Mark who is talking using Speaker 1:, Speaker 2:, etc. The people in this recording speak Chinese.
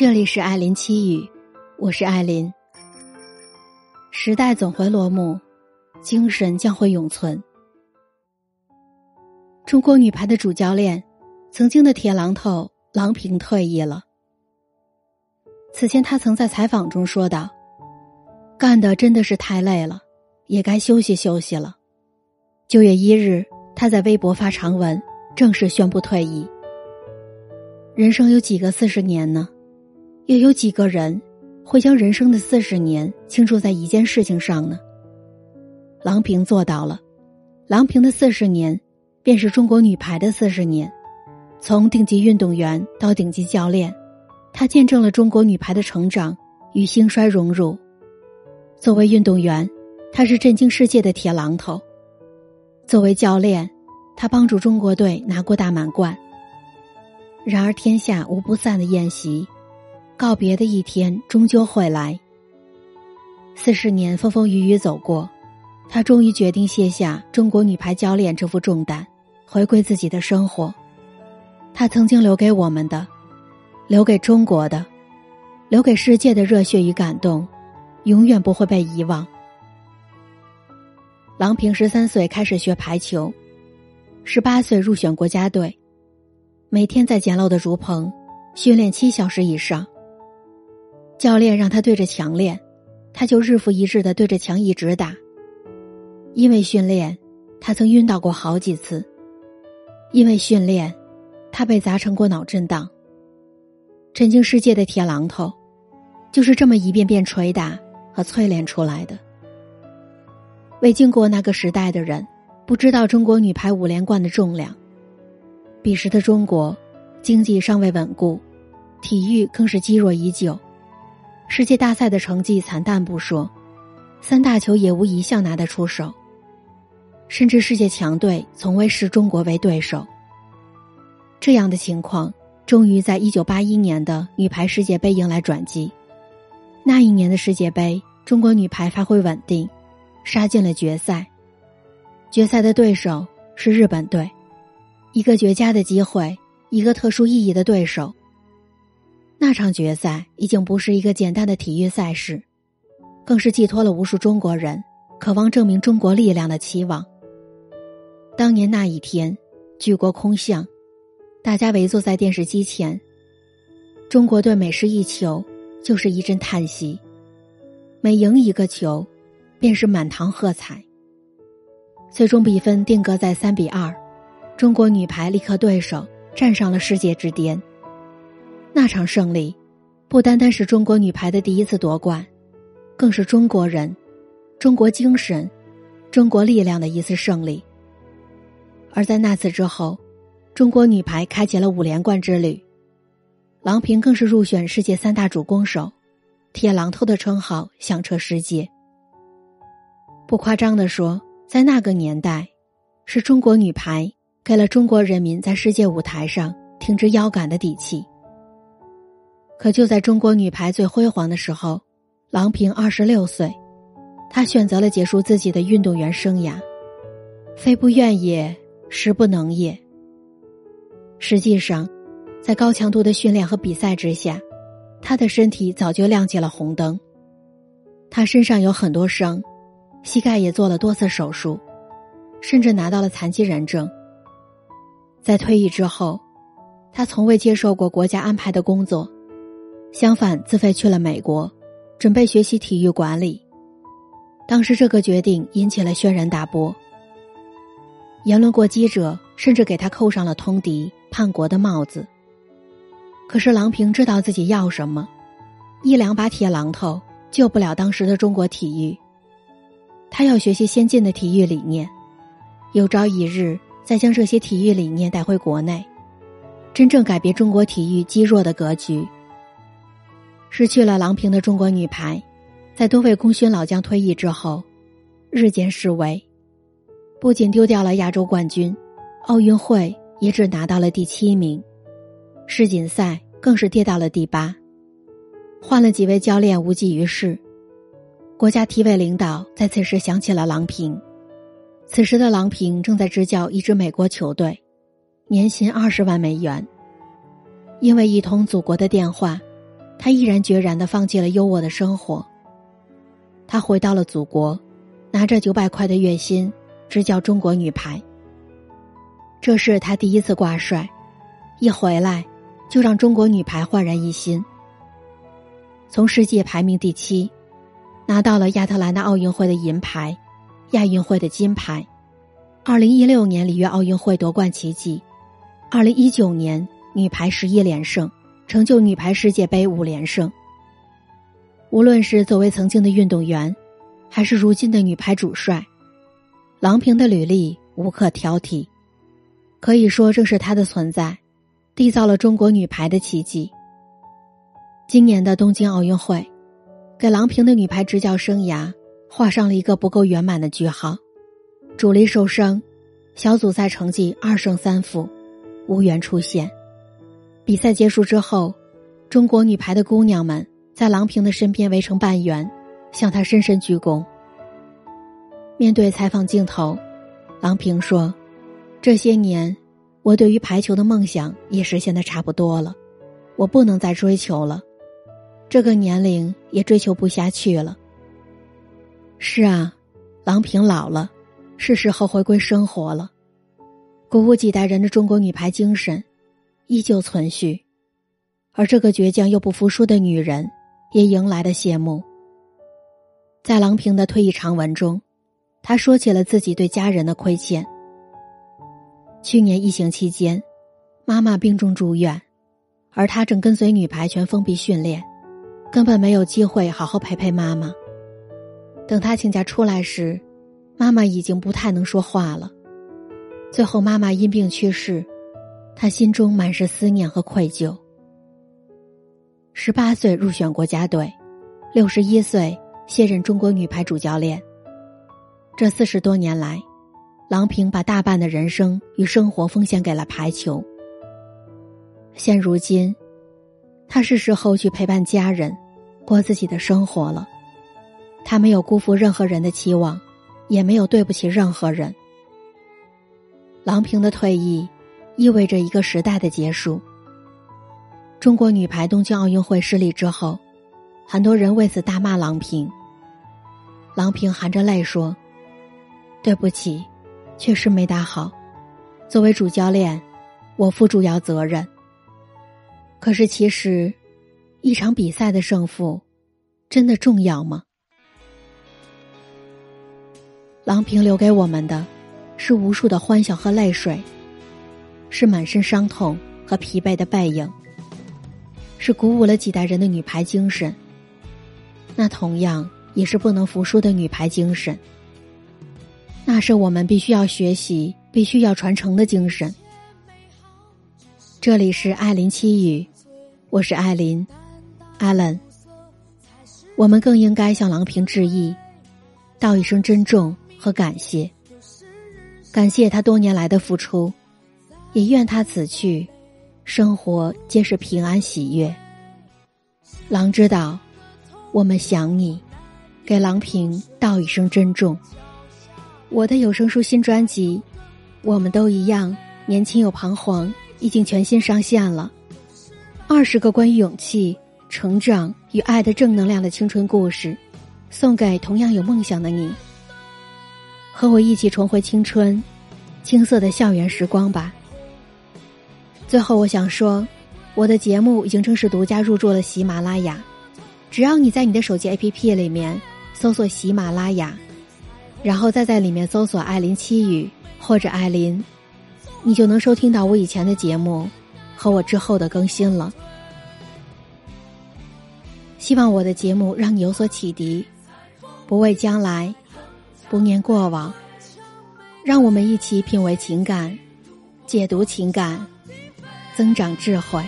Speaker 1: 这里是艾琳七语，我是艾琳。时代总会落幕，精神将会永存。中国女排的主教练，曾经的铁榔头郎平退役了。此前，他曾在采访中说道：“干的真的是太累了，也该休息休息了。”九月一日，他在微博发长文，正式宣布退役。人生有几个四十年呢？又有几个人会将人生的四十年倾注在一件事情上呢？郎平做到了。郎平的四十年，便是中国女排的四十年。从顶级运动员到顶级教练，他见证了中国女排的成长与兴衰荣辱。作为运动员，他是震惊世界的铁榔头；作为教练，他帮助中国队拿过大满贯。然而，天下无不散的宴席。告别的一天终究会来。四十年风风雨雨走过，他终于决定卸下中国女排教练这副重担，回归自己的生活。他曾经留给我们的，留给中国的，留给世界的热血与感动，永远不会被遗忘。郎平十三岁开始学排球，十八岁入选国家队，每天在简陋的竹棚训练七小时以上。教练让他对着墙练，他就日复一日的对着墙一直打。因为训练，他曾晕倒过好几次；因为训练，他被砸成过脑震荡。震惊世界的铁榔头，就是这么一遍遍捶打和淬炼出来的。未经过那个时代的人，不知道中国女排五连冠的重量。彼时的中国，经济尚未稳固，体育更是积弱已久。世界大赛的成绩惨淡不说，三大球也无一项拿得出手。甚至世界强队从未视中国为对手。这样的情况，终于在一九八一年的女排世界杯迎来转机。那一年的世界杯，中国女排发挥稳定，杀进了决赛。决赛的对手是日本队，一个绝佳的机会，一个特殊意义的对手。那场决赛已经不是一个简单的体育赛事，更是寄托了无数中国人渴望证明中国力量的期望。当年那一天，举国空巷，大家围坐在电视机前。中国队每失一球，就是一阵叹息；每赢一个球，便是满堂喝彩。最终比分定格在三比二，中国女排力克对手，站上了世界之巅。那场胜利，不单单是中国女排的第一次夺冠，更是中国人、中国精神、中国力量的一次胜利。而在那次之后，中国女排开启了五连冠之旅，郎平更是入选世界三大主攻手，铁榔头的称号响彻世界。不夸张的说，在那个年代，是中国女排给了中国人民在世界舞台上挺直腰杆的底气。可就在中国女排最辉煌的时候，郎平二十六岁，她选择了结束自己的运动员生涯。非不愿也，实不能也。实际上，在高强度的训练和比赛之下，她的身体早就亮起了红灯。她身上有很多伤，膝盖也做了多次手术，甚至拿到了残疾人证。在退役之后，她从未接受过国家安排的工作。相反，自费去了美国，准备学习体育管理。当时这个决定引起了轩然大波，言论过激者甚至给他扣上了通敌叛国的帽子。可是郎平知道自己要什么，一两把铁榔头救不了当时的中国体育。他要学习先进的体育理念，有朝一日再将这些体育理念带回国内，真正改变中国体育积弱的格局。失去了郎平的中国女排，在多位功勋老将退役之后，日渐式微，不仅丢掉了亚洲冠军，奥运会也只拿到了第七名，世锦赛更是跌到了第八。换了几位教练无济于事，国家体委领导在此时想起了郎平。此时的郎平正在执教一支美国球队，年薪二十万美元。因为一通祖国的电话。他毅然决然的放弃了优渥的生活。他回到了祖国，拿着九百块的月薪，执教中国女排。这是他第一次挂帅，一回来就让中国女排焕然一新。从世界排名第七，拿到了亚特兰大奥运会的银牌，亚运会的金牌，二零一六年里约奥运会夺冠奇迹，二零一九年女排十一连胜。成就女排世界杯五连胜。无论是作为曾经的运动员，还是如今的女排主帅，郎平的履历无可挑剔。可以说，正是她的存在，缔造了中国女排的奇迹。今年的东京奥运会，给郎平的女排执教生涯画上了一个不够圆满的句号。主力受伤，小组赛成绩二胜三负，无缘出线。比赛结束之后，中国女排的姑娘们在郎平的身边围成半圆，向她深深鞠躬。面对采访镜头，郎平说：“这些年，我对于排球的梦想也实现的差不多了，我不能再追求了，这个年龄也追求不下去了。”是啊，郎平老了，是时候回归生活了，鼓舞几代人的中国女排精神。依旧存续，而这个倔强又不服输的女人，也迎来了谢幕。在郎平的退役长文中，她说起了自己对家人的亏欠。去年疫情期间，妈妈病重住院，而她正跟随女排全封闭训练，根本没有机会好好陪陪妈妈。等她请假出来时，妈妈已经不太能说话了。最后，妈妈因病去世。他心中满是思念和愧疚。十八岁入选国家队，六十一岁卸任中国女排主教练。这四十多年来，郎平把大半的人生与生活奉献给了排球。现如今，他是时候去陪伴家人，过自己的生活了。他没有辜负任何人的期望，也没有对不起任何人。郎平的退役。意味着一个时代的结束。中国女排东京奥运会失利之后，很多人为此大骂郎平。郎平含着泪说：“对不起，确实没打好。作为主教练，我负主要责任。可是，其实，一场比赛的胜负，真的重要吗？”郎平留给我们的，是无数的欢笑和泪水。是满身伤痛和疲惫的背影，是鼓舞了几代人的女排精神。那同样也是不能服输的女排精神。那是我们必须要学习、必须要传承的精神。这里是艾琳七语，我是艾琳，Allen。我们更应该向郎平致意，道一声珍重和感谢，感谢他多年来的付出。也愿他此去，生活皆是平安喜悦。郎知道，我们想你，给郎平道一声珍重。我的有声书新专辑《我们都一样，年轻又彷徨》已经全新上线了。二十个关于勇气、成长与爱的正能量的青春故事，送给同样有梦想的你。和我一起重回青春，青涩的校园时光吧。最后，我想说，我的节目已经正式独家入驻了喜马拉雅。只要你在你的手机 APP 里面搜索喜马拉雅，然后再在里面搜索“艾琳七语”或者“艾琳”，你就能收听到我以前的节目和我之后的更新了。希望我的节目让你有所启迪，不畏将来，不念过往，让我们一起品味情感，解读情感。增长智慧。